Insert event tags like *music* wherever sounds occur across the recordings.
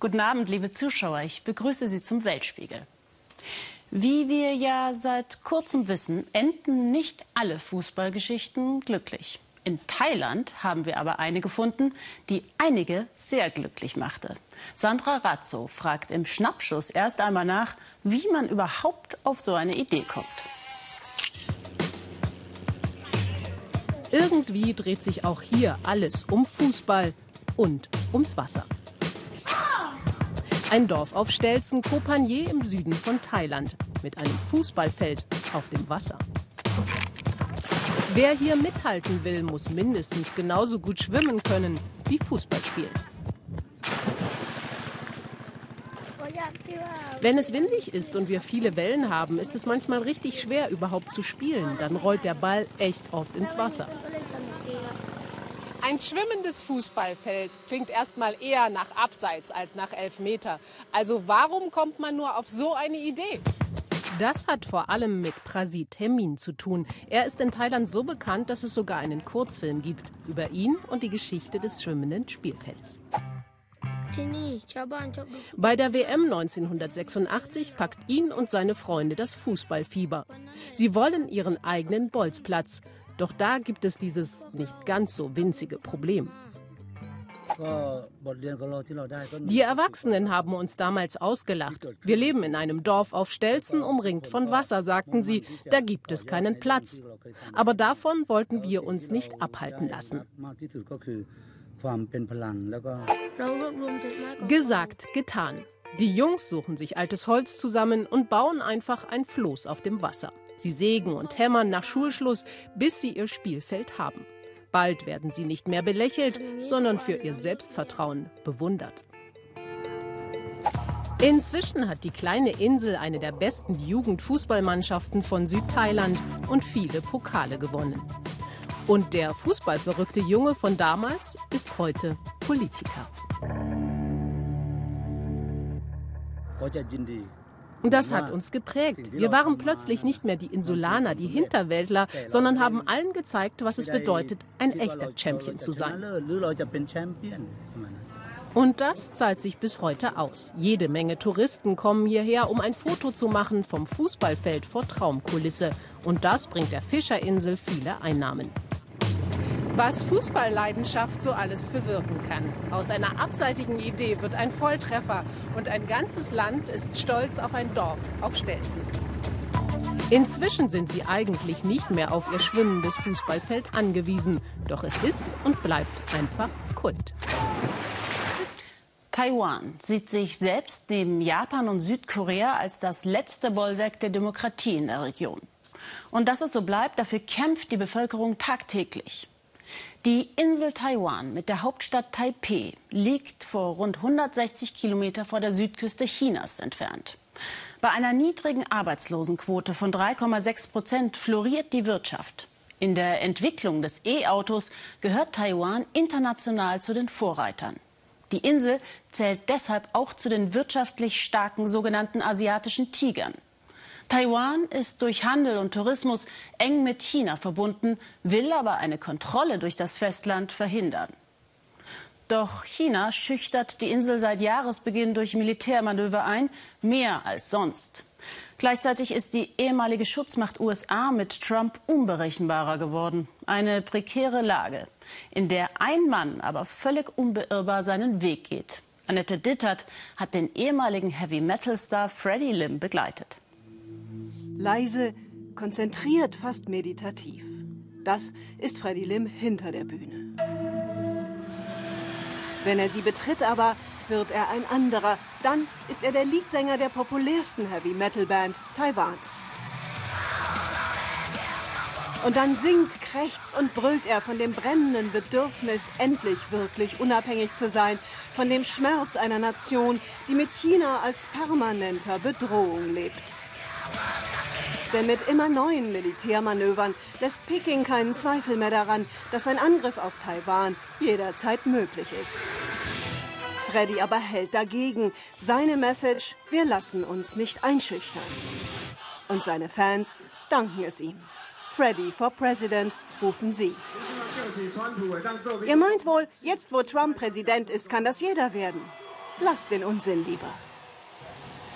Guten Abend, liebe Zuschauer. Ich begrüße Sie zum Weltspiegel. Wie wir ja seit kurzem wissen, enden nicht alle Fußballgeschichten glücklich. In Thailand haben wir aber eine gefunden, die einige sehr glücklich machte. Sandra Razzo fragt im Schnappschuss erst einmal nach, wie man überhaupt auf so eine Idee kommt. Irgendwie dreht sich auch hier alles um Fußball und ums Wasser. Ein Dorf auf Stelzen, Kopanier im Süden von Thailand, mit einem Fußballfeld auf dem Wasser. Wer hier mithalten will, muss mindestens genauso gut schwimmen können wie Fußball spielen. Wenn es windig ist und wir viele Wellen haben, ist es manchmal richtig schwer, überhaupt zu spielen. Dann rollt der Ball echt oft ins Wasser. Ein schwimmendes Fußballfeld klingt erstmal eher nach Abseits als nach Elfmeter. Also warum kommt man nur auf so eine Idee? Das hat vor allem mit Prasit Hemin zu tun. Er ist in Thailand so bekannt, dass es sogar einen Kurzfilm gibt über ihn und die Geschichte des schwimmenden Spielfelds. Bei der WM 1986 packt ihn und seine Freunde das Fußballfieber. Sie wollen ihren eigenen Bolzplatz. Doch da gibt es dieses nicht ganz so winzige Problem. Die Erwachsenen haben uns damals ausgelacht. Wir leben in einem Dorf auf Stelzen, umringt von Wasser, sagten sie. Da gibt es keinen Platz. Aber davon wollten wir uns nicht abhalten lassen. Gesagt, getan. Die Jungs suchen sich altes Holz zusammen und bauen einfach ein Floß auf dem Wasser. Sie sägen und hämmern nach Schulschluss, bis sie ihr Spielfeld haben. Bald werden sie nicht mehr belächelt, sondern für ihr Selbstvertrauen bewundert. Inzwischen hat die kleine Insel eine der besten Jugendfußballmannschaften von Südthailand und viele Pokale gewonnen. Und der fußballverrückte Junge von damals ist heute Politiker. Das hat uns geprägt. Wir waren plötzlich nicht mehr die Insulaner, die Hinterwäldler, sondern haben allen gezeigt, was es bedeutet, ein echter Champion zu sein. Und das zahlt sich bis heute aus. Jede Menge Touristen kommen hierher, um ein Foto zu machen vom Fußballfeld vor Traumkulisse. Und das bringt der Fischerinsel viele Einnahmen was Fußballleidenschaft so alles bewirken kann. Aus einer abseitigen Idee wird ein Volltreffer und ein ganzes Land ist stolz auf ein Dorf auf Stelzen. Inzwischen sind sie eigentlich nicht mehr auf ihr schwimmendes Fußballfeld angewiesen. Doch es ist und bleibt einfach Kult. Taiwan sieht sich selbst neben Japan und Südkorea als das letzte Bollwerk der Demokratie in der Region. Und dass es so bleibt, dafür kämpft die Bevölkerung tagtäglich. Die Insel Taiwan mit der Hauptstadt Taipeh liegt vor rund 160 Kilometer vor der Südküste Chinas entfernt. Bei einer niedrigen Arbeitslosenquote von 3,6 Prozent floriert die Wirtschaft. In der Entwicklung des E-Autos gehört Taiwan international zu den Vorreitern. Die Insel zählt deshalb auch zu den wirtschaftlich starken sogenannten asiatischen Tigern. Taiwan ist durch Handel und Tourismus eng mit China verbunden, will aber eine Kontrolle durch das Festland verhindern. Doch China schüchtert die Insel seit Jahresbeginn durch Militärmanöver ein, mehr als sonst. Gleichzeitig ist die ehemalige Schutzmacht USA mit Trump unberechenbarer geworden. Eine prekäre Lage, in der ein Mann aber völlig unbeirrbar seinen Weg geht. Annette Dittert hat den ehemaligen Heavy-Metal-Star Freddie Lim begleitet. Leise, konzentriert, fast meditativ. Das ist Freddy Lim hinter der Bühne. Wenn er sie betritt aber, wird er ein anderer. Dann ist er der Leadsänger der populärsten Heavy-Metal-Band Taiwans. Und dann singt, krächzt und brüllt er von dem brennenden Bedürfnis, endlich wirklich unabhängig zu sein, von dem Schmerz einer Nation, die mit China als permanenter Bedrohung lebt. Denn mit immer neuen Militärmanövern lässt Peking keinen Zweifel mehr daran, dass ein Angriff auf Taiwan jederzeit möglich ist. Freddy aber hält dagegen. Seine Message, wir lassen uns nicht einschüchtern. Und seine Fans danken es ihm. Freddy for President rufen sie. Ihr meint wohl, jetzt wo Trump Präsident ist, kann das jeder werden. Lasst den Unsinn lieber.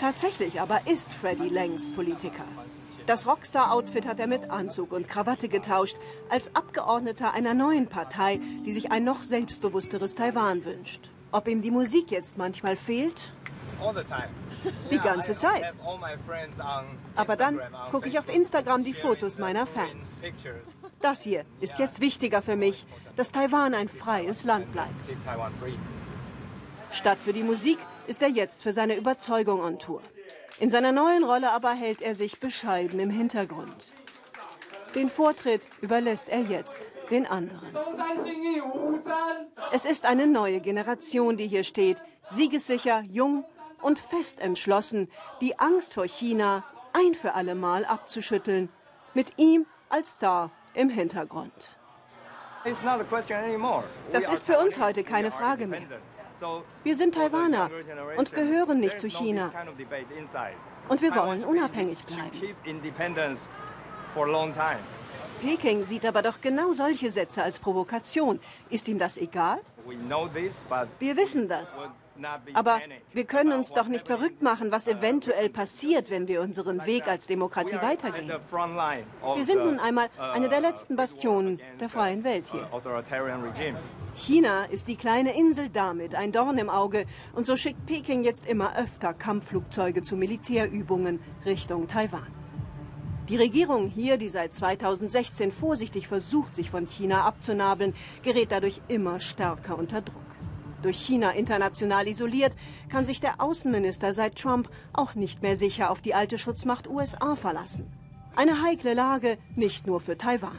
Tatsächlich aber ist Freddy längst Politiker. Das Rockstar-Outfit hat er mit Anzug und Krawatte getauscht, als Abgeordneter einer neuen Partei, die sich ein noch selbstbewussteres Taiwan wünscht. Ob ihm die Musik jetzt manchmal fehlt? Die ganze Zeit. Aber dann gucke ich auf Instagram die Fotos meiner Fans. Das hier ist jetzt wichtiger für mich, dass Taiwan ein freies Land bleibt. Statt für die Musik ist er jetzt für seine Überzeugung on Tour. In seiner neuen Rolle aber hält er sich bescheiden im Hintergrund. Den Vortritt überlässt er jetzt den anderen. Es ist eine neue Generation, die hier steht, siegessicher, jung und fest entschlossen, die Angst vor China ein für alle Mal abzuschütteln, mit ihm als Star im Hintergrund. Das ist für uns heute keine Frage mehr. Wir sind Taiwaner und gehören nicht zu China. Und wir wollen unabhängig bleiben. Peking sieht aber doch genau solche Sätze als Provokation. Ist ihm das egal? Wir wissen das. Aber wir können uns doch nicht verrückt machen, was eventuell passiert, wenn wir unseren Weg als Demokratie weitergehen. Wir sind nun einmal eine der letzten Bastionen der freien Welt hier. China ist die kleine Insel damit ein Dorn im Auge und so schickt Peking jetzt immer öfter Kampfflugzeuge zu Militärübungen Richtung Taiwan. Die Regierung hier, die seit 2016 vorsichtig versucht, sich von China abzunabeln, gerät dadurch immer stärker unter Druck. Durch China international isoliert, kann sich der Außenminister seit Trump auch nicht mehr sicher auf die alte Schutzmacht USA verlassen. Eine heikle Lage nicht nur für Taiwan.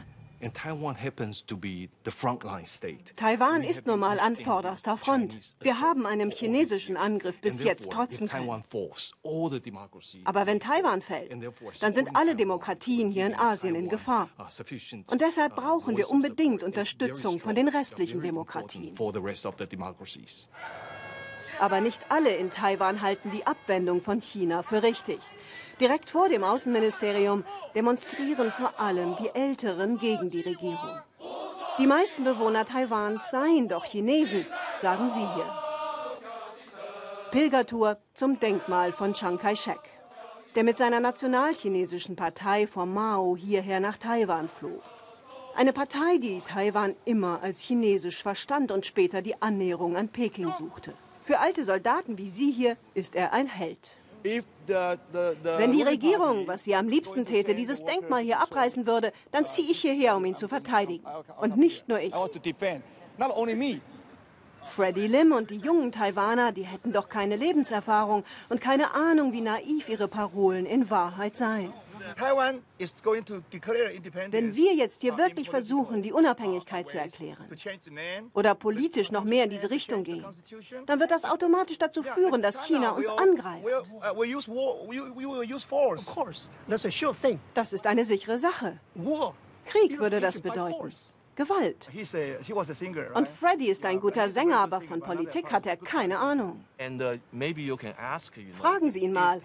Taiwan ist nun mal an vorderster Front. Wir haben einem chinesischen Angriff bis jetzt trotzen können. Aber wenn Taiwan fällt, dann sind alle Demokratien hier in Asien in Gefahr. Und deshalb brauchen wir unbedingt Unterstützung von den restlichen Demokratien. Aber nicht alle in Taiwan halten die Abwendung von China für richtig. Direkt vor dem Außenministerium demonstrieren vor allem die Älteren gegen die Regierung. Die meisten Bewohner Taiwans seien doch Chinesen, sagen sie hier. Pilgertour zum Denkmal von Chiang Kai-shek, der mit seiner nationalchinesischen Partei von Mao hierher nach Taiwan floh. Eine Partei, die Taiwan immer als chinesisch verstand und später die Annäherung an Peking suchte. Für alte Soldaten wie Sie hier ist er ein Held. Wenn die Regierung, was sie am liebsten täte, dieses Denkmal hier abreißen würde, dann ziehe ich hierher, um ihn zu verteidigen. Und nicht nur ich. Freddie Lim und die jungen Taiwaner, die hätten doch keine Lebenserfahrung und keine Ahnung, wie naiv ihre Parolen in Wahrheit seien. Wenn wir jetzt hier wirklich versuchen, die Unabhängigkeit zu erklären oder politisch noch mehr in diese Richtung gehen, dann wird das automatisch dazu führen, dass China uns angreift. Das ist eine sichere Sache. Krieg würde das bedeuten. Gewalt. Und Freddy ist ein guter Sänger, aber von Politik hat er keine Ahnung. Uh, Fragen Sie ihn mal,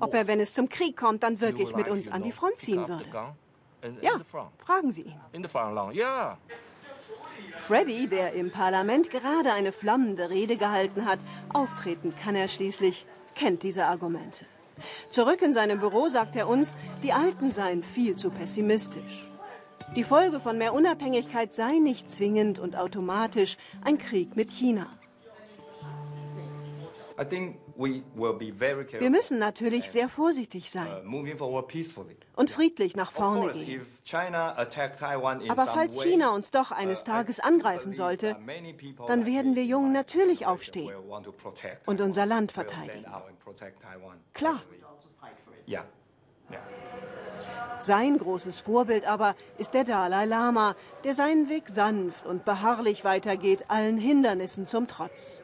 ob er, wenn es zum Krieg kommt, dann wirklich mit uns an die Front ziehen würde. Ja, fragen Sie ihn. Freddy, der im Parlament gerade eine flammende Rede gehalten hat, auftreten kann er schließlich, kennt diese Argumente. Zurück in seinem Büro sagt er uns, die Alten seien viel zu pessimistisch. Die Folge von mehr Unabhängigkeit sei nicht zwingend und automatisch ein Krieg mit China. Wir müssen natürlich sehr vorsigstig sein uh, und friedlich nach vorne gehen. Aber falls China uns doch eines uh, Tages angreifen sollte, dann werden wir Jungen natürlich aufstehen und unser Land verteidigen. Klar. Sein großes Vorbild aber ist der Dalai Lama, der seinen Weg sanft und beharrlich weitergeht, allen Hindernissen zum Trotz.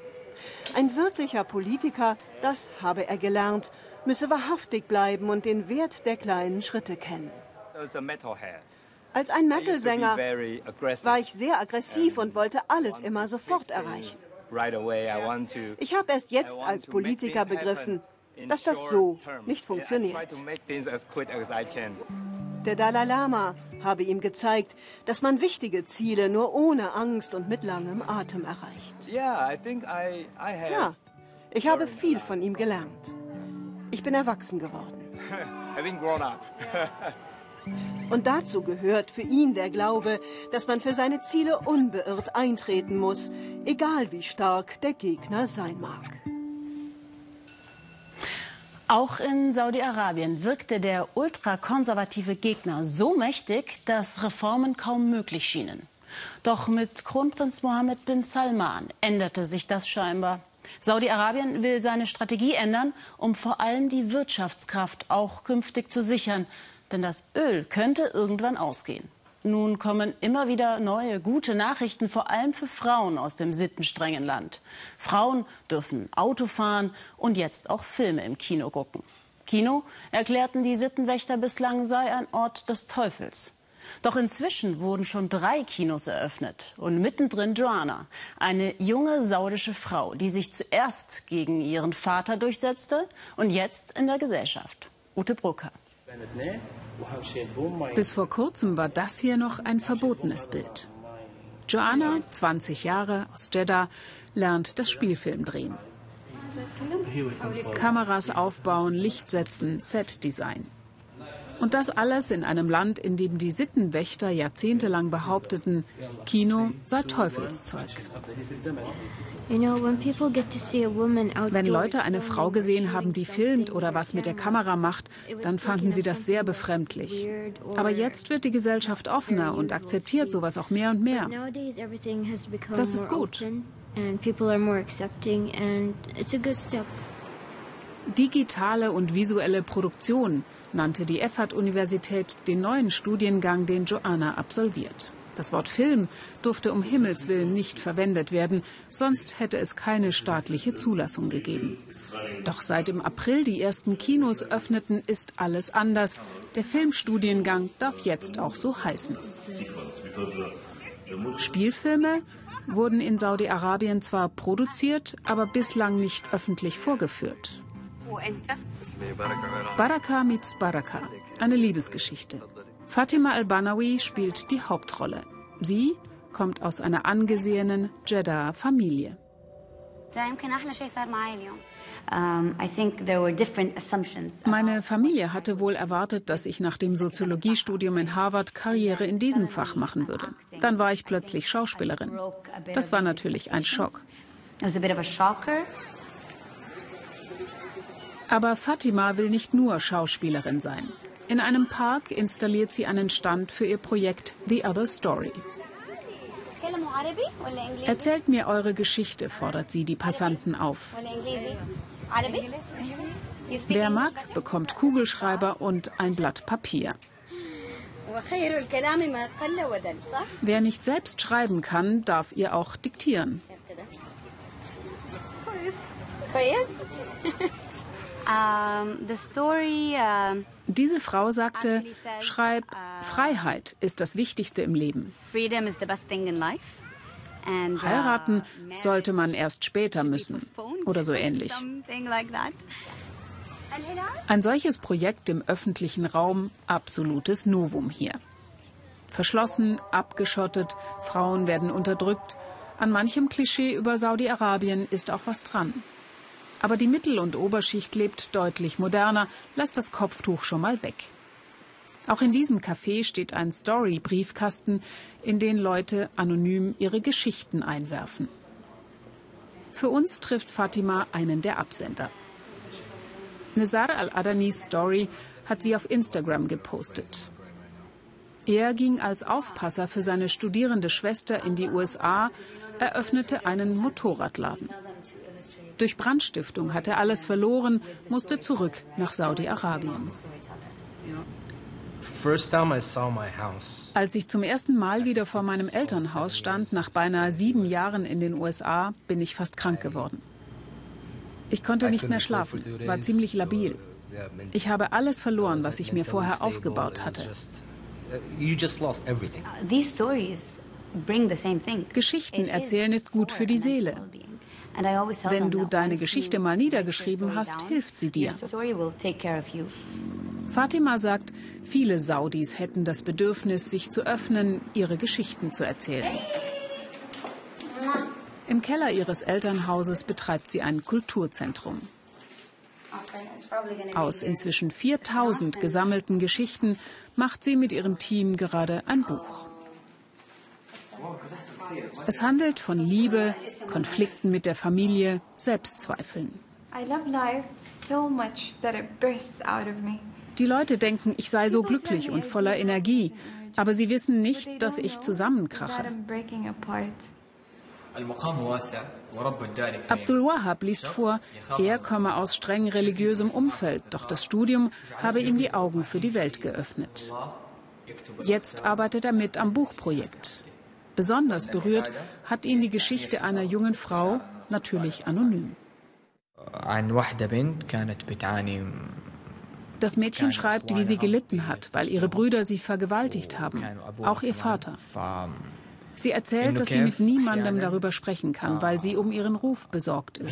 Ein wirklicher Politiker, das habe er gelernt, müsse wahrhaftig bleiben und den Wert der kleinen Schritte kennen. Als ein Metal-Sänger war ich sehr aggressiv und wollte alles immer sofort erreichen. Ich habe erst jetzt als Politiker begriffen, dass das so nicht funktioniert. Der Dalai Lama habe ihm gezeigt, dass man wichtige Ziele nur ohne Angst und mit langem Atem erreicht. Ja, ich habe viel von ihm gelernt. Ich bin erwachsen geworden. *laughs* *laughs* Und dazu gehört für ihn der Glaube, dass man für seine Ziele unbeirrt eintreten muss, egal wie stark der Gegner sein mag. Auch in Saudi-Arabien wirkte der ultrakonservative Gegner so mächtig, dass Reformen kaum möglich schienen. Doch mit Kronprinz Mohammed bin Salman änderte sich das scheinbar. Saudi-Arabien will seine Strategie ändern, um vor allem die Wirtschaftskraft auch künftig zu sichern. Denn das Öl könnte irgendwann ausgehen. Nun kommen immer wieder neue gute Nachrichten, vor allem für Frauen aus dem sittenstrengen Land. Frauen dürfen Auto fahren und jetzt auch Filme im Kino gucken. Kino, erklärten die Sittenwächter bislang, sei ein Ort des Teufels. Doch inzwischen wurden schon drei Kinos eröffnet und mittendrin Joanna, eine junge saudische Frau, die sich zuerst gegen ihren Vater durchsetzte und jetzt in der Gesellschaft. Ute Brucker. Bis vor kurzem war das hier noch ein verbotenes Bild. Joanna, 20 Jahre, aus Jeddah, lernt das Spielfilm drehen. Kameras aufbauen, Licht setzen, Set-Design. Und das alles in einem Land, in dem die Sittenwächter jahrzehntelang behaupteten, Kino sei Teufelszeug. Wenn Leute eine Frau gesehen haben, die filmt oder was mit der Kamera macht, dann fanden sie das sehr befremdlich. Aber jetzt wird die Gesellschaft offener und akzeptiert sowas auch mehr und mehr. Das ist gut. Digitale und visuelle Produktion nannte die Effat-Universität den neuen Studiengang, den Joanna absolviert. Das Wort Film durfte um Himmels willen nicht verwendet werden, sonst hätte es keine staatliche Zulassung gegeben. Doch seit im April die ersten Kinos öffneten, ist alles anders. Der Filmstudiengang darf jetzt auch so heißen. Spielfilme wurden in Saudi-Arabien zwar produziert, aber bislang nicht öffentlich vorgeführt. Baraka meets Baraka, eine Liebesgeschichte. Fatima al-Banawi spielt die Hauptrolle. Sie kommt aus einer angesehenen Jeddah-Familie. Meine Familie hatte wohl erwartet, dass ich nach dem Soziologiestudium in Harvard Karriere in diesem Fach machen würde. Dann war ich plötzlich Schauspielerin. Das war natürlich ein Schock. Aber Fatima will nicht nur Schauspielerin sein. In einem Park installiert sie einen Stand für ihr Projekt The Other Story. Erzählt mir eure Geschichte, fordert sie die Passanten auf. Wer mag, bekommt Kugelschreiber und ein Blatt Papier. Wer nicht selbst schreiben kann, darf ihr auch diktieren. Diese Frau sagte, schreib, Freiheit ist das Wichtigste im Leben. Heiraten sollte man erst später müssen oder so ähnlich. Ein solches Projekt im öffentlichen Raum, absolutes Novum hier. Verschlossen, abgeschottet, Frauen werden unterdrückt. An manchem Klischee über Saudi-Arabien ist auch was dran. Aber die Mittel- und Oberschicht lebt deutlich moderner, lässt das Kopftuch schon mal weg. Auch in diesem Café steht ein Story-Briefkasten, in den Leute anonym ihre Geschichten einwerfen. Für uns trifft Fatima einen der Absender. Nizar al-Adanis Story hat sie auf Instagram gepostet. Er ging als Aufpasser für seine studierende Schwester in die USA, eröffnete einen Motorradladen. Durch Brandstiftung hat er alles verloren, musste zurück nach Saudi-Arabien. Als ich zum ersten Mal wieder vor meinem Elternhaus stand, nach beinahe sieben Jahren in den USA, bin ich fast krank geworden. Ich konnte nicht mehr schlafen, war ziemlich labil. Ich habe alles verloren, was ich mir vorher aufgebaut hatte. Geschichten erzählen ist gut für die Seele. Wenn du deine Geschichte mal niedergeschrieben hast, hilft sie dir. Fatima sagt, viele Saudis hätten das Bedürfnis, sich zu öffnen, ihre Geschichten zu erzählen. Im Keller ihres Elternhauses betreibt sie ein Kulturzentrum. Aus inzwischen 4000 gesammelten Geschichten macht sie mit ihrem Team gerade ein Buch. Es handelt von Liebe, Konflikten mit der Familie, Selbstzweifeln. Die Leute denken, ich sei so glücklich und voller Energie, aber sie wissen nicht, dass ich zusammenkrache. Abdul Wahab liest vor, er komme aus streng religiösem Umfeld, doch das Studium habe ihm die Augen für die Welt geöffnet. Jetzt arbeitet er mit am Buchprojekt. Besonders berührt hat ihn die Geschichte einer jungen Frau, natürlich anonym. Das Mädchen schreibt, wie sie gelitten hat, weil ihre Brüder sie vergewaltigt haben, auch ihr Vater. Sie erzählt, dass sie mit niemandem darüber sprechen kann, weil sie um ihren Ruf besorgt ist.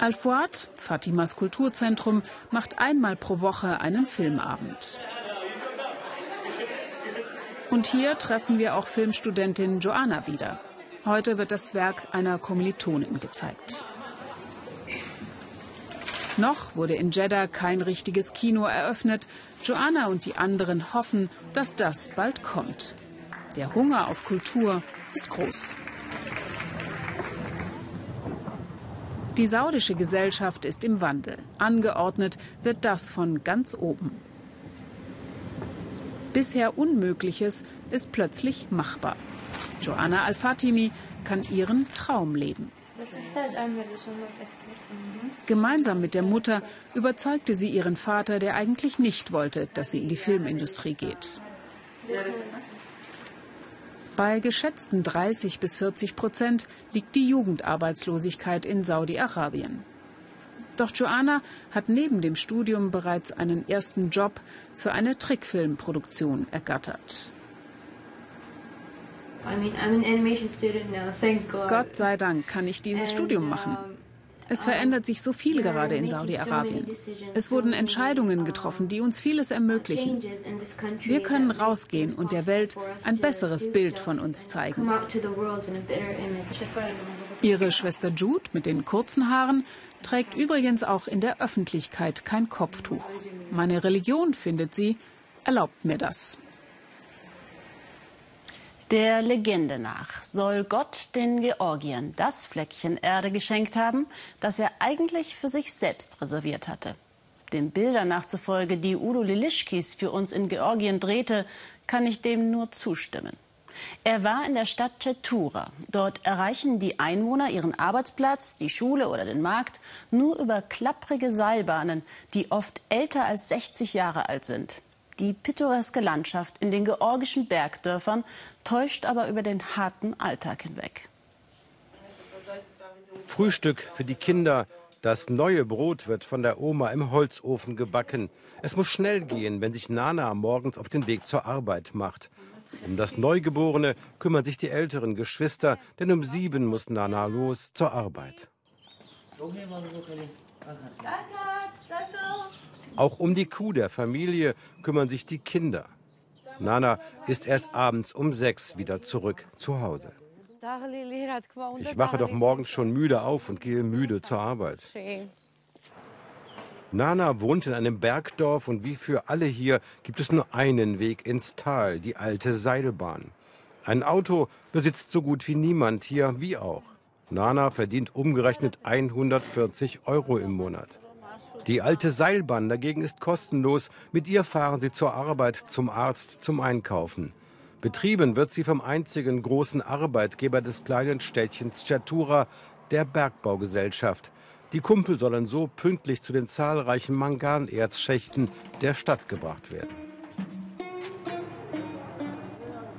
Al-Fuad, Fatimas Kulturzentrum, macht einmal pro Woche einen Filmabend. Und hier treffen wir auch Filmstudentin Joanna wieder. Heute wird das Werk einer Kommilitonin gezeigt. Noch wurde in Jeddah kein richtiges Kino eröffnet. Joanna und die anderen hoffen, dass das bald kommt. Der Hunger auf Kultur ist groß. Die saudische Gesellschaft ist im Wandel. Angeordnet wird das von ganz oben. Bisher Unmögliches ist plötzlich machbar. Joanna Al-Fatimi kann ihren Traum leben. Gemeinsam mit der Mutter überzeugte sie ihren Vater, der eigentlich nicht wollte, dass sie in die Filmindustrie geht. Bei geschätzten 30 bis 40 Prozent liegt die Jugendarbeitslosigkeit in Saudi-Arabien. Doch Joanna hat neben dem Studium bereits einen ersten Job für eine Trickfilmproduktion ergattert. Gott sei Dank kann ich dieses Studium machen. Es verändert sich so viel gerade in Saudi-Arabien. Es wurden Entscheidungen getroffen, die uns vieles ermöglichen. Wir können rausgehen und der Welt ein besseres Bild von uns zeigen. Ihre Schwester Jude mit den kurzen Haaren trägt übrigens auch in der Öffentlichkeit kein Kopftuch. Meine Religion, findet sie, erlaubt mir das. Der Legende nach soll Gott den Georgiern das Fleckchen Erde geschenkt haben, das er eigentlich für sich selbst reserviert hatte. Den Bildern nachzufolge, die Udo Lilischkis für uns in Georgien drehte, kann ich dem nur zustimmen. Er war in der Stadt Chetura. Dort erreichen die Einwohner ihren Arbeitsplatz, die Schule oder den Markt nur über klapprige Seilbahnen, die oft älter als 60 Jahre alt sind. Die pittoreske Landschaft in den georgischen Bergdörfern täuscht aber über den harten Alltag hinweg. Frühstück für die Kinder. Das neue Brot wird von der Oma im Holzofen gebacken. Es muss schnell gehen, wenn sich Nana morgens auf den Weg zur Arbeit macht. Um das Neugeborene kümmern sich die älteren Geschwister, denn um sieben muss Nana los zur Arbeit. Auch um die Kuh der Familie kümmern sich die Kinder. Nana ist erst abends um sechs wieder zurück zu Hause. Ich wache doch morgens schon müde auf und gehe müde zur Arbeit. Nana wohnt in einem Bergdorf und wie für alle hier gibt es nur einen Weg ins Tal, die alte Seilbahn. Ein Auto besitzt so gut wie niemand hier, wie auch. Nana verdient umgerechnet 140 Euro im Monat. Die alte Seilbahn dagegen ist kostenlos. Mit ihr fahren sie zur Arbeit, zum Arzt, zum Einkaufen. Betrieben wird sie vom einzigen großen Arbeitgeber des kleinen Städtchens Chatura, der Bergbaugesellschaft. Die Kumpel sollen so pünktlich zu den zahlreichen Manganerzschächten der Stadt gebracht werden.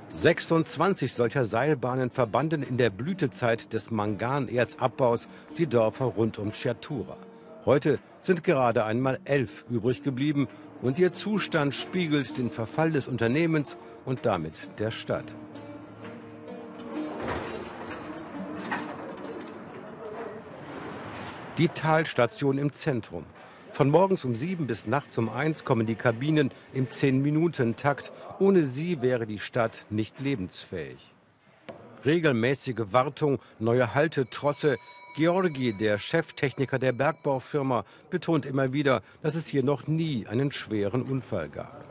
26 solcher Seilbahnen verbanden in der Blütezeit des Manganerzabbaus die Dörfer rund um Chiatura. Heute sind gerade einmal elf übrig geblieben und ihr Zustand spiegelt den Verfall des Unternehmens und damit der Stadt. Die Talstation im Zentrum. Von morgens um sieben bis nachts um eins kommen die Kabinen im Zehn-Minuten-Takt. Ohne sie wäre die Stadt nicht lebensfähig. Regelmäßige Wartung, neue Haltetrosse. Georgi, der Cheftechniker der Bergbaufirma, betont immer wieder, dass es hier noch nie einen schweren Unfall gab.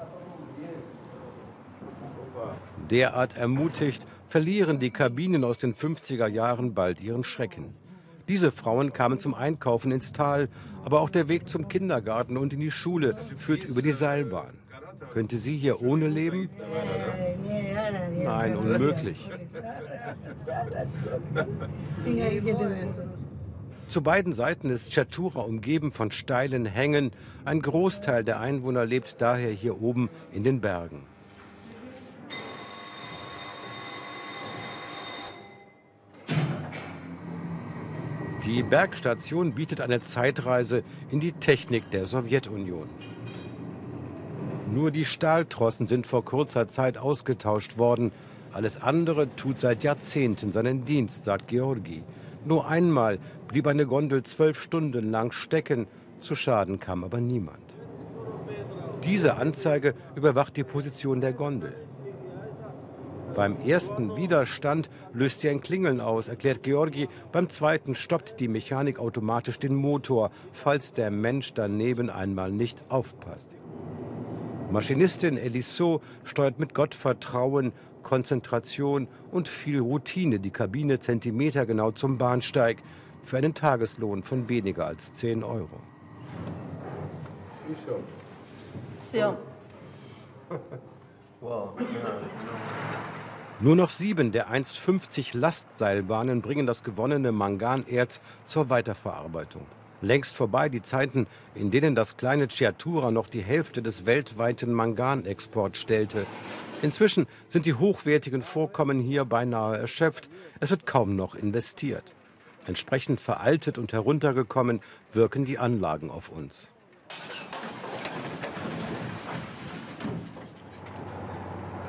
Derart ermutigt, verlieren die Kabinen aus den 50er Jahren bald ihren Schrecken. Diese Frauen kamen zum Einkaufen ins Tal, aber auch der Weg zum Kindergarten und in die Schule führt über die Seilbahn. Könnte sie hier ohne leben? Nein, unmöglich. Zu beiden Seiten ist Chatura umgeben von steilen Hängen. Ein Großteil der Einwohner lebt daher hier oben in den Bergen. Die Bergstation bietet eine Zeitreise in die Technik der Sowjetunion. Nur die Stahltrossen sind vor kurzer Zeit ausgetauscht worden. Alles andere tut seit Jahrzehnten seinen Dienst, sagt Georgi. Nur einmal blieb eine Gondel zwölf Stunden lang stecken. Zu Schaden kam aber niemand. Diese Anzeige überwacht die Position der Gondel. Beim ersten Widerstand löst sie ein Klingeln aus, erklärt Georgi. Beim zweiten stoppt die Mechanik automatisch den Motor, falls der Mensch daneben einmal nicht aufpasst. Maschinistin Elisot steuert mit Gottvertrauen, Konzentration und viel Routine die Kabine zentimetergenau zum Bahnsteig für einen Tageslohn von weniger als 10 Euro. *laughs* Nur noch sieben der einst 50 Lastseilbahnen bringen das gewonnene Manganerz zur Weiterverarbeitung. Längst vorbei die Zeiten, in denen das kleine Chiatura noch die Hälfte des weltweiten Manganexports stellte. Inzwischen sind die hochwertigen Vorkommen hier beinahe erschöpft. Es wird kaum noch investiert. Entsprechend veraltet und heruntergekommen wirken die Anlagen auf uns.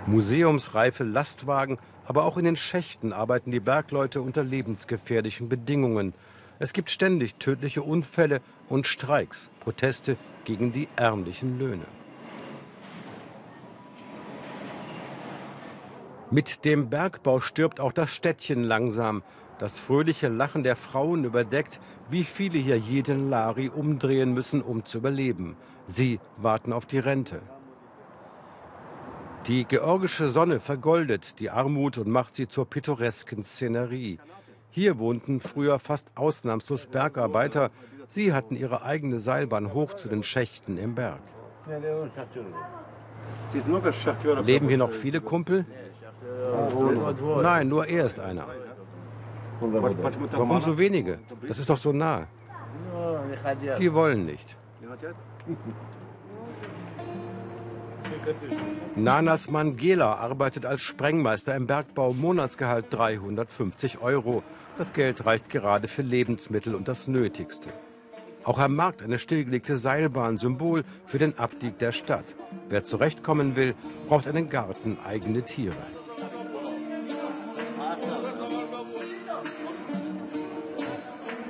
Museumsreife Lastwagen, aber auch in den Schächten arbeiten die Bergleute unter lebensgefährlichen Bedingungen. Es gibt ständig tödliche Unfälle und Streiks, Proteste gegen die ärmlichen Löhne. Mit dem Bergbau stirbt auch das Städtchen langsam. Das fröhliche Lachen der Frauen überdeckt, wie viele hier jeden Lari umdrehen müssen, um zu überleben. Sie warten auf die Rente. Die georgische Sonne vergoldet die Armut und macht sie zur pittoresken Szenerie. Hier wohnten früher fast ausnahmslos Bergarbeiter. Sie hatten ihre eigene Seilbahn hoch zu den Schächten im Berg. Leben hier noch viele Kumpel? Nein, nur er ist einer. Warum so wenige? Das ist doch so nah. Die wollen nicht. Nanas Mangela arbeitet als Sprengmeister im Bergbau, Monatsgehalt 350 Euro. Das Geld reicht gerade für Lebensmittel und das Nötigste. Auch am Markt eine stillgelegte Seilbahn, Symbol für den Abstieg der Stadt. Wer zurechtkommen will, braucht einen Garten, eigene Tiere.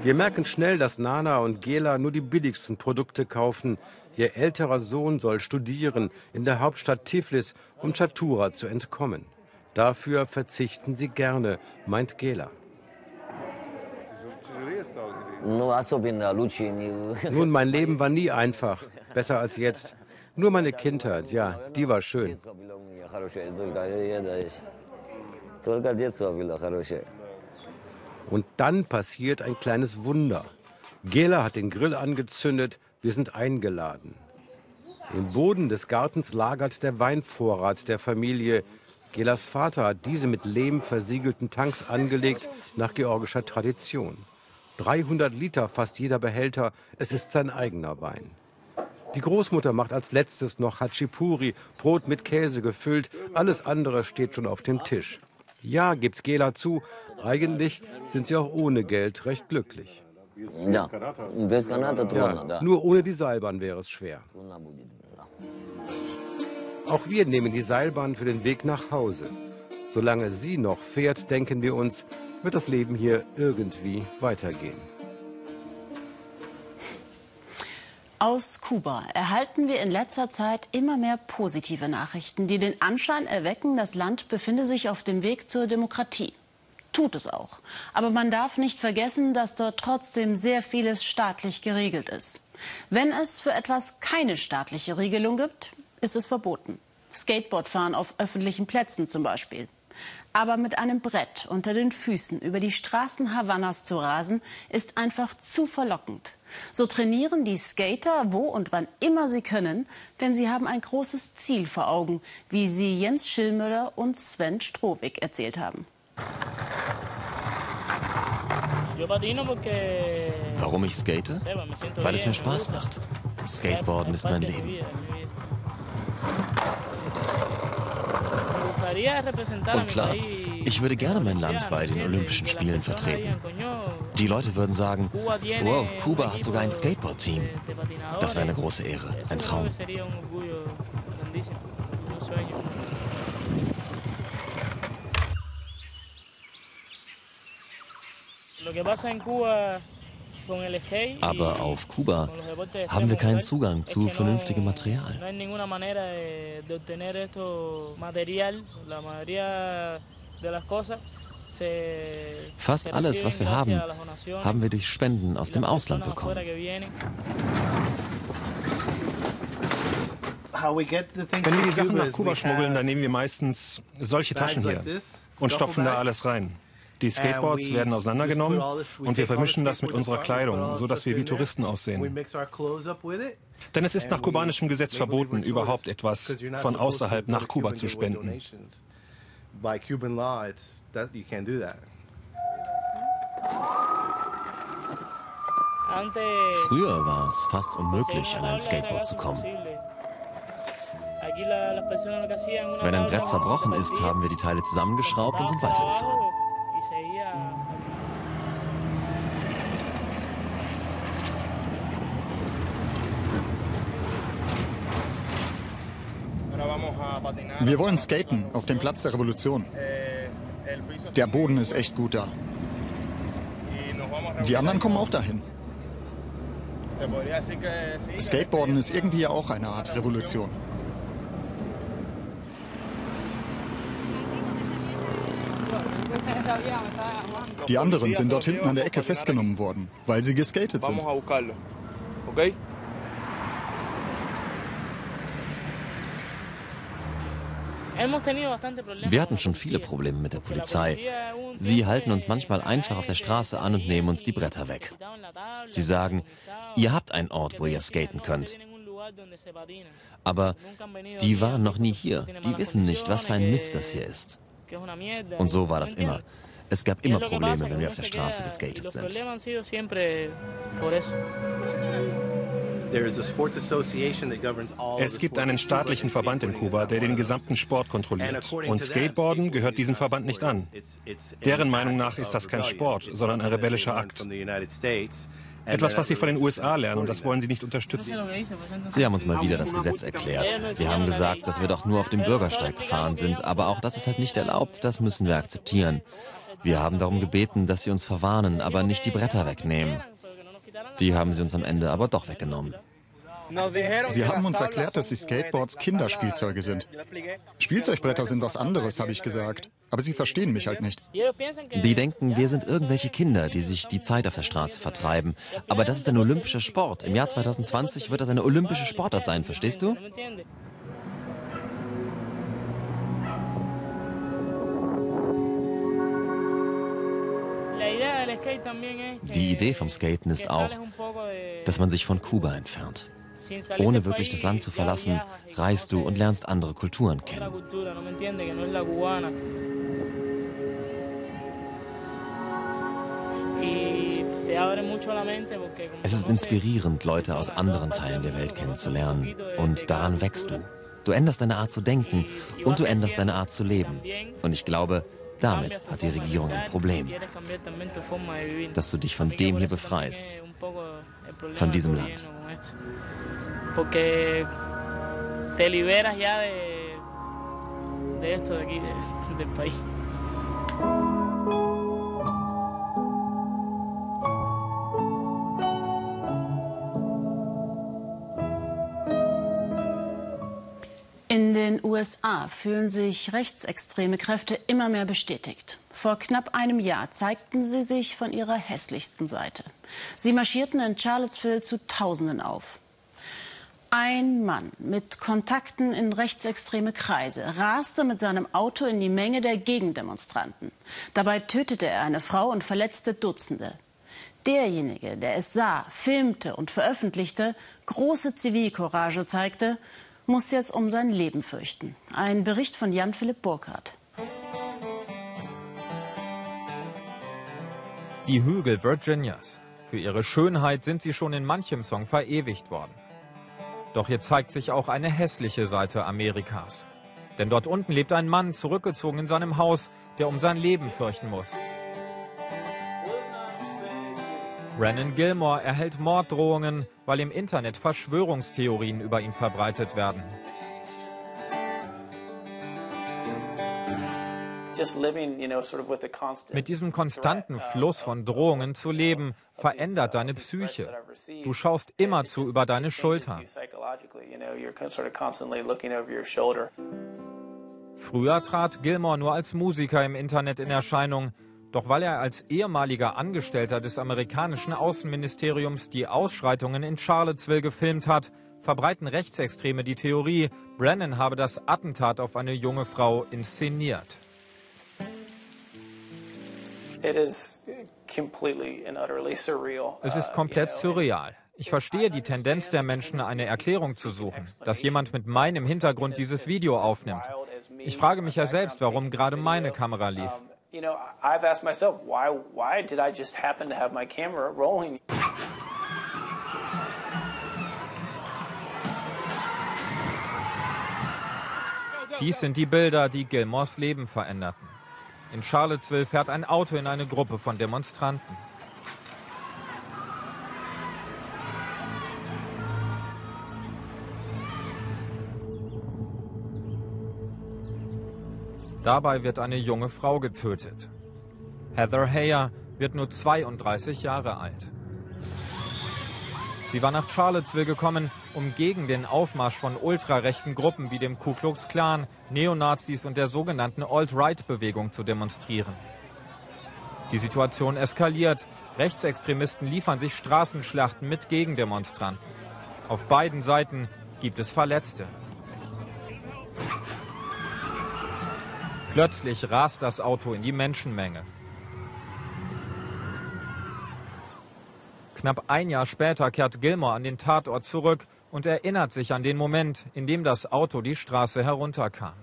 Wir merken schnell, dass Nana und Gela nur die billigsten Produkte kaufen. Ihr älterer Sohn soll studieren in der Hauptstadt Tiflis, um Chatura zu entkommen. Dafür verzichten sie gerne, meint Gela. *laughs* Nun, mein Leben war nie einfach, besser als jetzt. Nur meine Kindheit, ja, die war schön. Und dann passiert ein kleines Wunder. Gela hat den Grill angezündet, wir sind eingeladen. Im Boden des Gartens lagert der Weinvorrat der Familie. Gelas Vater hat diese mit Lehm versiegelten Tanks angelegt, nach georgischer Tradition. 300 Liter fast jeder Behälter, es ist sein eigener Wein. Die Großmutter macht als letztes noch Hachipuri, Brot mit Käse gefüllt, alles andere steht schon auf dem Tisch. Ja, gibt's Gela zu, eigentlich sind sie auch ohne Geld recht glücklich. Ja, ja, nur ohne die Seilbahn wäre es schwer. Auch wir nehmen die Seilbahn für den Weg nach Hause. Solange sie noch fährt, denken wir uns, wird das Leben hier irgendwie weitergehen. Aus Kuba erhalten wir in letzter Zeit immer mehr positive Nachrichten, die den Anschein erwecken, das Land befinde sich auf dem Weg zur Demokratie. Tut es auch. Aber man darf nicht vergessen, dass dort trotzdem sehr vieles staatlich geregelt ist. Wenn es für etwas keine staatliche Regelung gibt, ist es verboten. Skateboardfahren auf öffentlichen Plätzen zum Beispiel. Aber mit einem Brett unter den Füßen über die Straßen Havannas zu rasen, ist einfach zu verlockend. So trainieren die Skater wo und wann immer sie können, denn sie haben ein großes Ziel vor Augen, wie sie Jens Schillmüller und Sven Strohwig erzählt haben. Warum ich skate? Weil es mir Spaß macht. Skateboarden ist mein Leben. Und klar, ich würde gerne mein Land bei den Olympischen Spielen vertreten. Die Leute würden sagen, wow, Kuba hat sogar ein Skateboard-Team. Das wäre eine große Ehre, ein Traum. Aber auf Kuba haben wir keinen Zugang zu vernünftigem Material. Fast alles, was wir haben, haben wir durch Spenden aus dem Ausland bekommen. Wenn wir die Sachen nach Kuba schmuggeln, dann nehmen wir meistens solche Taschen hier und stopfen da alles rein. Die Skateboards werden auseinandergenommen und wir vermischen das mit unserer Kleidung, sodass wir wie Touristen aussehen. Denn es ist nach kubanischem Gesetz verboten, überhaupt etwas von außerhalb nach Kuba zu spenden. Früher war es fast unmöglich, an ein Skateboard zu kommen. Wenn ein Brett zerbrochen ist, haben wir die Teile zusammengeschraubt und sind weitergefahren. Wir wollen skaten auf dem Platz der Revolution. Der Boden ist echt gut da. Die anderen kommen auch dahin. Skateboarden ist irgendwie auch eine Art Revolution. Die anderen sind dort hinten an der Ecke festgenommen worden, weil sie geskatet sind. Wir hatten schon viele Probleme mit der Polizei. Sie halten uns manchmal einfach auf der Straße an und nehmen uns die Bretter weg. Sie sagen, ihr habt einen Ort, wo ihr skaten könnt. Aber die waren noch nie hier. Die wissen nicht, was für ein Mist das hier ist. Und so war das immer. Es gab immer Probleme, wenn wir auf der Straße geskatet sind. Es gibt einen staatlichen Verband in Kuba, der den gesamten Sport kontrolliert. Und Skateboarden gehört diesem Verband nicht an. Deren Meinung nach ist das kein Sport, sondern ein rebellischer Akt. Etwas, was sie von den USA lernen und das wollen sie nicht unterstützen. Sie haben uns mal wieder das Gesetz erklärt. Wir haben gesagt, dass wir doch nur auf dem Bürgersteig gefahren sind, aber auch das ist halt nicht erlaubt, das müssen wir akzeptieren. Wir haben darum gebeten, dass sie uns verwarnen, aber nicht die Bretter wegnehmen. Die haben sie uns am Ende aber doch weggenommen. Sie haben uns erklärt, dass die Skateboards Kinderspielzeuge sind. Spielzeugbretter sind was anderes, habe ich gesagt. Aber sie verstehen mich halt nicht. Die denken, wir sind irgendwelche Kinder, die sich die Zeit auf der Straße vertreiben. Aber das ist ein olympischer Sport. Im Jahr 2020 wird das eine olympische Sportart sein, verstehst du? Die Idee vom Skaten ist auch, dass man sich von Kuba entfernt. Ohne wirklich das Land zu verlassen, reist du und lernst andere Kulturen kennen. Es ist inspirierend, Leute aus anderen Teilen der Welt kennenzulernen. Und daran wächst du. Du änderst deine Art zu denken und du änderst deine Art zu leben. Und ich glaube, damit hat die Regierung ein Problem, dass du dich von dem hier befreist, von diesem Land. Te liberas ya de, de esto de aquí, de, del país. USA fühlen sich rechtsextreme Kräfte immer mehr bestätigt. Vor knapp einem Jahr zeigten sie sich von ihrer hässlichsten Seite. Sie marschierten in Charlottesville zu Tausenden auf. Ein Mann mit Kontakten in rechtsextreme Kreise raste mit seinem Auto in die Menge der Gegendemonstranten. Dabei tötete er eine Frau und verletzte Dutzende. Derjenige, der es sah, filmte und veröffentlichte, große Zivilcourage zeigte, muss jetzt um sein Leben fürchten. Ein Bericht von Jan-Philipp Burkhardt. Die Hügel Virginias. Für ihre Schönheit sind sie schon in manchem Song verewigt worden. Doch hier zeigt sich auch eine hässliche Seite Amerikas. Denn dort unten lebt ein Mann zurückgezogen in seinem Haus, der um sein Leben fürchten muss. Brennan Gilmore erhält Morddrohungen, weil im Internet Verschwörungstheorien über ihn verbreitet werden. Mit diesem konstanten Fluss von Drohungen zu leben, verändert deine Psyche. Du schaust immerzu über deine Schulter. Früher trat Gilmore nur als Musiker im Internet in Erscheinung. Doch weil er als ehemaliger Angestellter des amerikanischen Außenministeriums die Ausschreitungen in Charlottesville gefilmt hat, verbreiten Rechtsextreme die Theorie, Brennan habe das Attentat auf eine junge Frau inszeniert. Es ist komplett surreal. Ich verstehe die Tendenz der Menschen, eine Erklärung zu suchen, dass jemand mit meinem Hintergrund dieses Video aufnimmt. Ich frage mich ja selbst, warum gerade meine Kamera lief you know, I've asked myself, why, why did I just happen to have my camera rolling? Dies sind die Bilder, die Gilmores Leben veränderten. In Charlottesville fährt ein Auto in eine Gruppe von Demonstranten. Dabei wird eine junge Frau getötet. Heather Heyer wird nur 32 Jahre alt. Sie war nach Charlottesville gekommen, um gegen den Aufmarsch von ultrarechten Gruppen wie dem Ku Klux Klan, Neonazis und der sogenannten Alt-Right-Bewegung zu demonstrieren. Die Situation eskaliert. Rechtsextremisten liefern sich Straßenschlachten mit Gegendemonstranten. Auf beiden Seiten gibt es Verletzte. Plötzlich rast das Auto in die Menschenmenge. Knapp ein Jahr später kehrt Gilmore an den Tatort zurück und erinnert sich an den Moment, in dem das Auto die Straße herunterkam.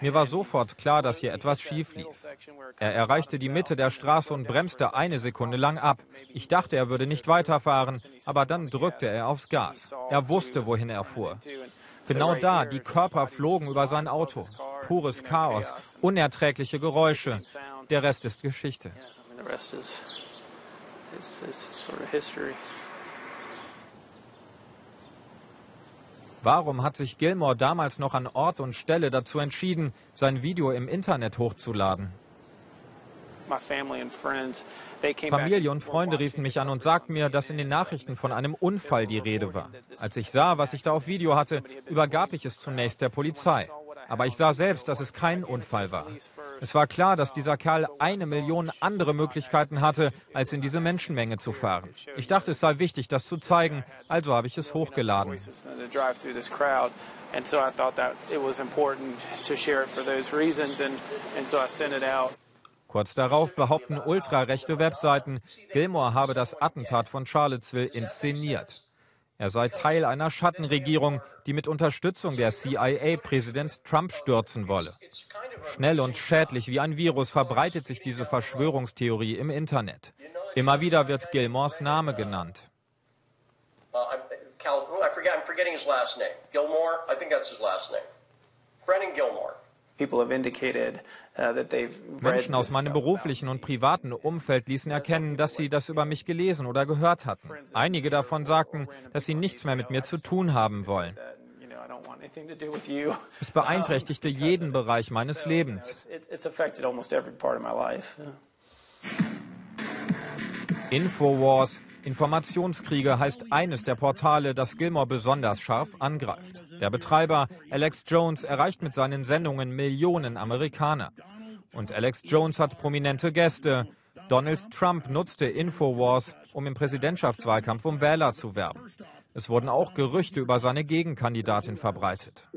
Mir war sofort klar, dass hier etwas schief lief. Er erreichte die Mitte der Straße und bremste eine Sekunde lang ab. Ich dachte, er würde nicht weiterfahren, aber dann drückte er aufs Gas. Er wusste, wohin er fuhr. Genau da, die Körper flogen über sein Auto. Pures Chaos, unerträgliche Geräusche. Der Rest ist Geschichte. Warum hat sich Gilmore damals noch an Ort und Stelle dazu entschieden, sein Video im Internet hochzuladen? Familie und Freunde riefen mich an und sagten mir, dass in den Nachrichten von einem Unfall die Rede war. Als ich sah, was ich da auf Video hatte, übergab ich es zunächst der Polizei. Aber ich sah selbst, dass es kein Unfall war. Es war klar, dass dieser Kerl eine Million andere Möglichkeiten hatte, als in diese Menschenmenge zu fahren. Ich dachte, es sei wichtig, das zu zeigen, also habe ich es hochgeladen. Kurz darauf behaupten ultrarechte Webseiten, Gilmore habe das Attentat von Charlottesville inszeniert. Er sei Teil einer Schattenregierung, die mit Unterstützung der CIA Präsident Trump stürzen wolle. Schnell und schädlich wie ein Virus verbreitet sich diese Verschwörungstheorie im Internet. Immer wieder wird Gilmores Name genannt. Uh, Brennan Gilmore. Uh, Menschen aus meinem beruflichen und privaten Umfeld ließen erkennen, dass sie das über mich gelesen oder gehört hatten. Einige davon sagten, dass sie nichts mehr mit mir zu tun haben wollen. Es *laughs* beeinträchtigte jeden Bereich meines Lebens. Infowars, Informationskriege heißt eines der Portale, das Gilmore besonders scharf angreift. Der Betreiber Alex Jones erreicht mit seinen Sendungen Millionen Amerikaner. Und Alex Jones hat prominente Gäste. Donald Trump nutzte Infowars, um im Präsidentschaftswahlkampf um Wähler zu werben. Es wurden auch Gerüchte über seine Gegenkandidatin verbreitet.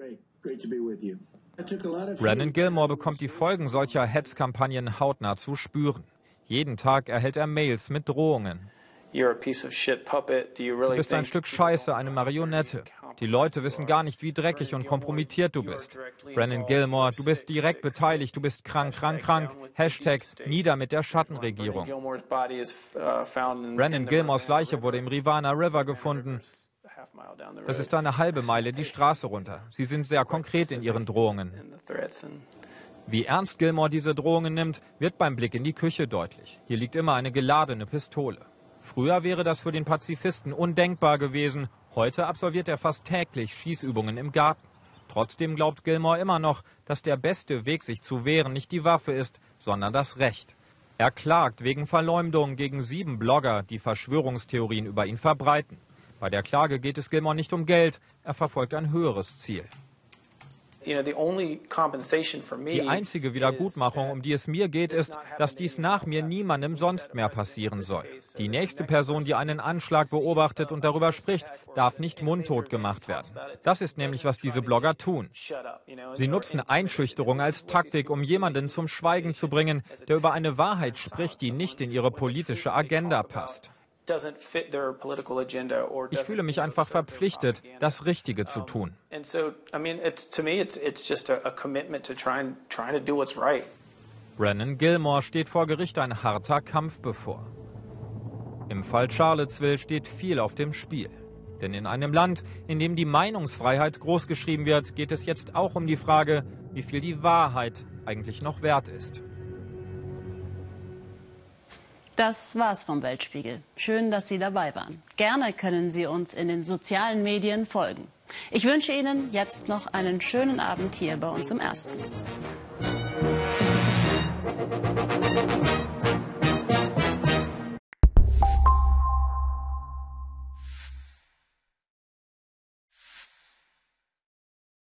Brennan Gilmore bekommt die Folgen solcher Hetzkampagnen hautnah zu spüren. Jeden Tag erhält er Mails mit Drohungen. Du bist ein Stück Scheiße, eine Marionette. Die Leute wissen gar nicht, wie dreckig und kompromittiert du bist. Brennan Gilmore, du bist direkt beteiligt, du bist krank, krank, krank. Hashtag nieder mit der Schattenregierung. Brennan Gilmores Leiche wurde im Rivana River gefunden. Das ist eine halbe Meile die Straße runter. Sie sind sehr konkret in ihren Drohungen. Wie ernst Gilmore diese Drohungen nimmt, wird beim Blick in die Küche deutlich. Hier liegt immer eine geladene Pistole. Früher wäre das für den Pazifisten undenkbar gewesen. Heute absolviert er fast täglich Schießübungen im Garten. Trotzdem glaubt Gilmore immer noch, dass der beste Weg, sich zu wehren, nicht die Waffe ist, sondern das Recht. Er klagt wegen Verleumdung gegen sieben Blogger, die Verschwörungstheorien über ihn verbreiten. Bei der Klage geht es Gilmore nicht um Geld, er verfolgt ein höheres Ziel. Die einzige Wiedergutmachung, um die es mir geht, ist, dass dies nach mir niemandem sonst mehr passieren soll. Die nächste Person, die einen Anschlag beobachtet und darüber spricht, darf nicht mundtot gemacht werden. Das ist nämlich, was diese Blogger tun. Sie nutzen Einschüchterung als Taktik, um jemanden zum Schweigen zu bringen, der über eine Wahrheit spricht, die nicht in ihre politische Agenda passt. Ich fühle mich einfach verpflichtet, das Richtige zu tun. Brennan Gilmore steht vor Gericht ein harter Kampf bevor. Im Fall Charlottesville steht viel auf dem Spiel. Denn in einem Land, in dem die Meinungsfreiheit großgeschrieben wird, geht es jetzt auch um die Frage, wie viel die Wahrheit eigentlich noch wert ist. Das war's vom Weltspiegel. Schön, dass Sie dabei waren. Gerne können Sie uns in den sozialen Medien folgen. Ich wünsche Ihnen jetzt noch einen schönen Abend hier bei uns im Ersten.